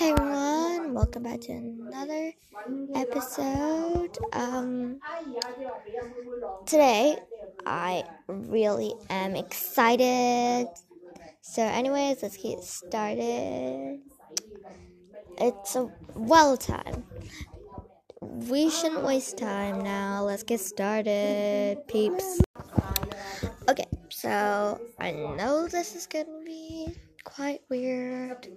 Hey everyone, welcome back to another episode. Um, today I really am excited. So, anyways, let's get started. It's a well time. We shouldn't waste time now. Let's get started, peeps. Okay, so I know this is gonna be quite weird.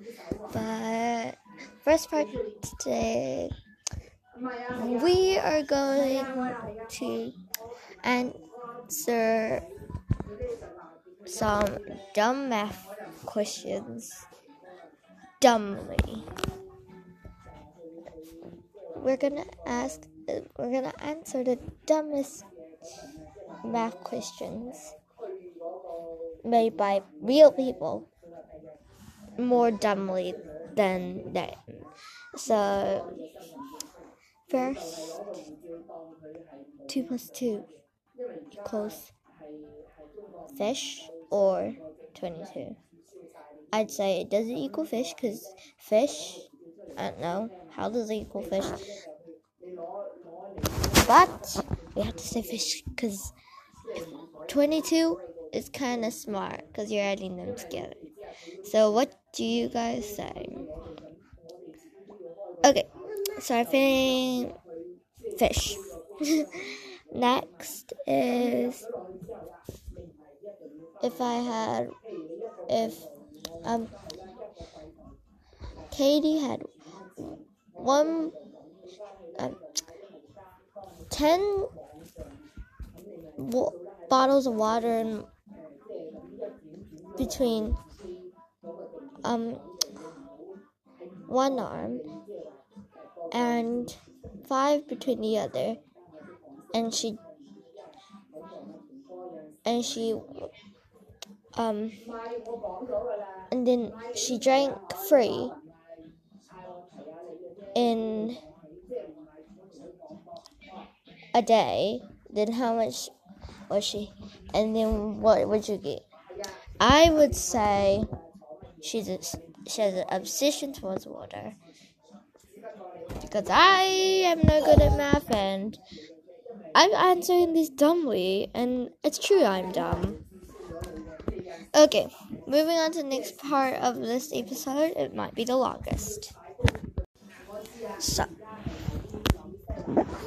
But first part today, we are going to answer some dumb math questions dumbly. We're gonna ask, we're gonna answer the dumbest math questions made by real people more dumbly than that. So, first, 2 plus 2 equals fish or 22. I'd say it doesn't equal fish because fish, I don't know, how does it equal fish? But we have to say fish because 22 is kind of smart because you're adding them together. So, what do you guys say? Okay, so I think fish. Next is if I had if um Katie had one um, ten bottles of water in between um one arm and five between the other. And she and she um and then she drank free in a day. Then how much was she? And then what would you get? I would say she's she has an obsession towards water because I am no good at math and I'm answering this dumbly and it's true I'm dumb. Okay, moving on to the next part of this episode. It might be the longest. So,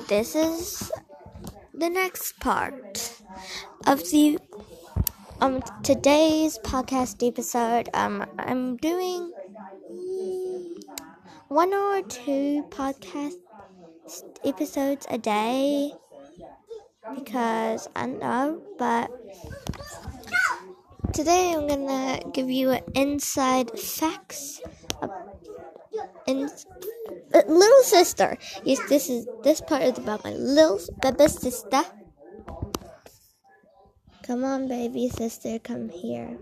this is the next part of the um today's podcast episode. Um, I'm doing one or two podcast episodes a day because I don't know, but today I'm gonna give you an inside facts. In, uh, little sister. Yes, this is this part is about my little baby sister. Come on, baby sister, come here.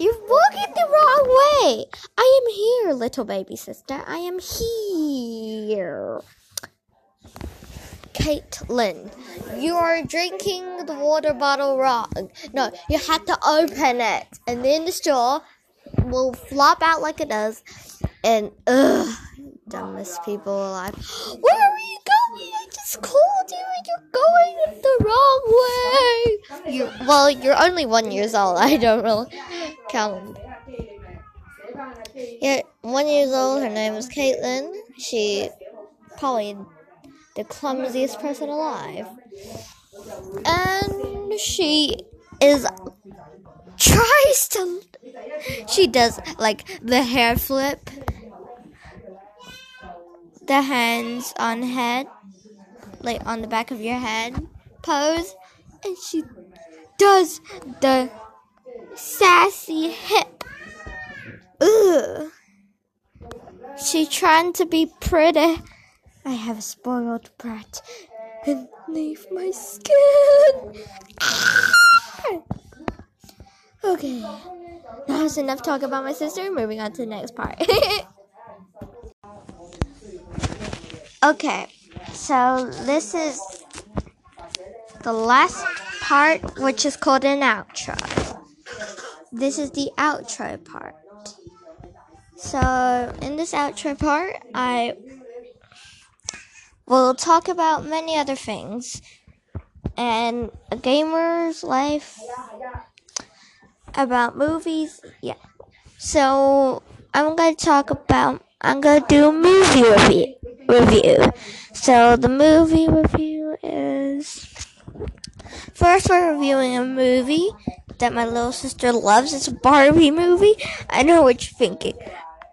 You're walking the wrong way. I am here, little baby sister. I am here. Caitlin, you are drinking the water bottle wrong. No, you have to open it, and then the straw will flop out like it does. And ugh, dumbest people alive. Where well, you're only one years old. I don't really count. Yeah, one years old. Her name is Caitlin. She probably the clumsiest person alive. And she is tries to she does like the hair flip, the hands on head, like on the back of your head pose, and she does the sassy hip. Ugh. She trying to be pretty. I have a spoiled brat leave my skin. okay, that's enough talk about my sister. Moving on to the next part. okay, so this is the last part, which is called an outro. This is the outro part. So, in this outro part, I will talk about many other things and a gamer's life, about movies. Yeah. So, I'm going to talk about, I'm going to do a movie review. review. So, the movie review is first, we're reviewing a movie that my little sister loves. It's a Barbie movie. I know what you're thinking.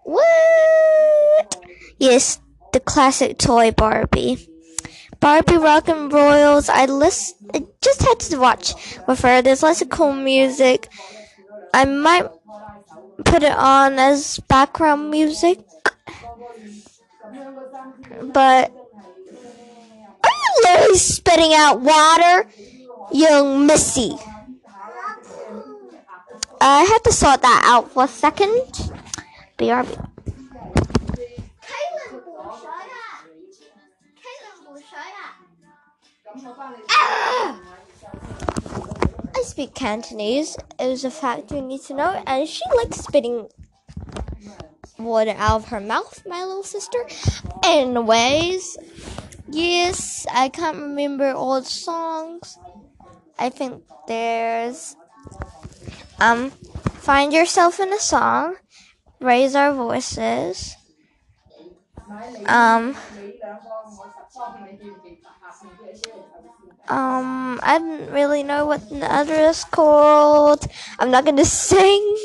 What? Yes, the classic toy Barbie. Barbie Rock and Royals. I list. I just had to watch with her. There's lots of cool music. I might put it on as background music, but are you literally spitting out water, young Missy? I had to sort that out for a second. BRB. Ah! I speak Cantonese. It was a fact you need to know, and she likes spitting water out of her mouth, my little sister. Anyways, yes, I can't remember all the songs. I think there's um, find yourself in a song raise our voices. Um, um, I don't really know what the other is called. I'm not gonna sing.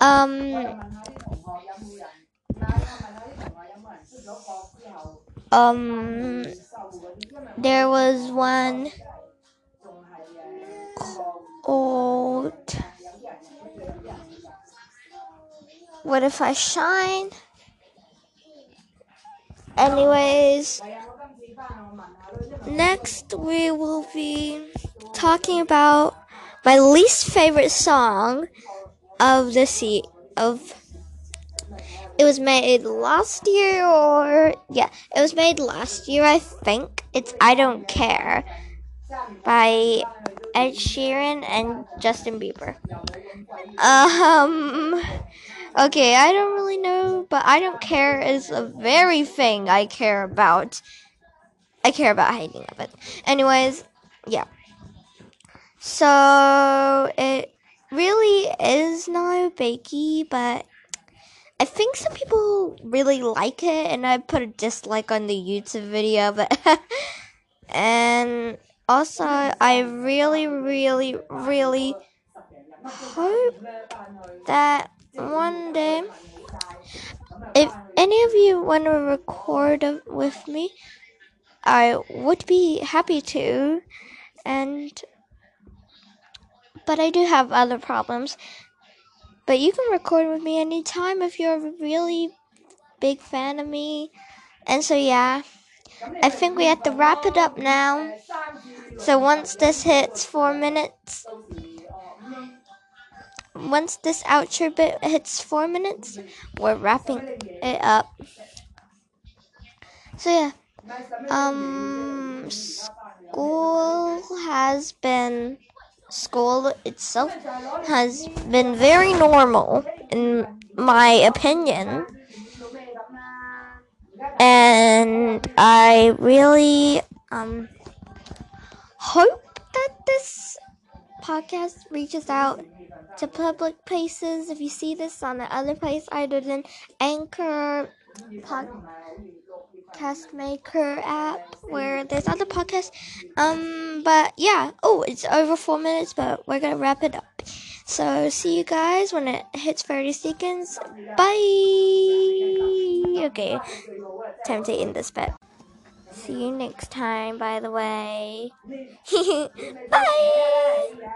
Um, um, there was one called. What if I shine? Anyways, next we will be talking about my least favorite song of the sea of it was made last year or yeah, it was made last year I think. It's I don't care by Ed Sheeran and Justin Bieber. Um Okay, I don't really know, but I don't care is a very thing I care about. I care about hating of it. Anyways, yeah. So it really is not bakey, but I think some people really like it, and I put a dislike on the YouTube video, but and also I really, really, really hope that one day, if any of you want to record with me, I would be happy to. And, but I do have other problems. But you can record with me anytime if you're a really big fan of me. And so, yeah, I think we have to wrap it up now. So once this hits four minutes, once this outro bit hits four minutes, we're wrapping it up. So yeah, um, school has been school itself has been very normal in my opinion. And I really um hope that this podcast reaches out to public places. If you see this on the other place other than Anchor podcast maker app where there's other podcasts. Um but yeah. Oh, it's over four minutes, but we're gonna wrap it up. So see you guys when it hits 30 seconds. Bye. Okay. Time to end this bit. See you next time, by the way. Bye.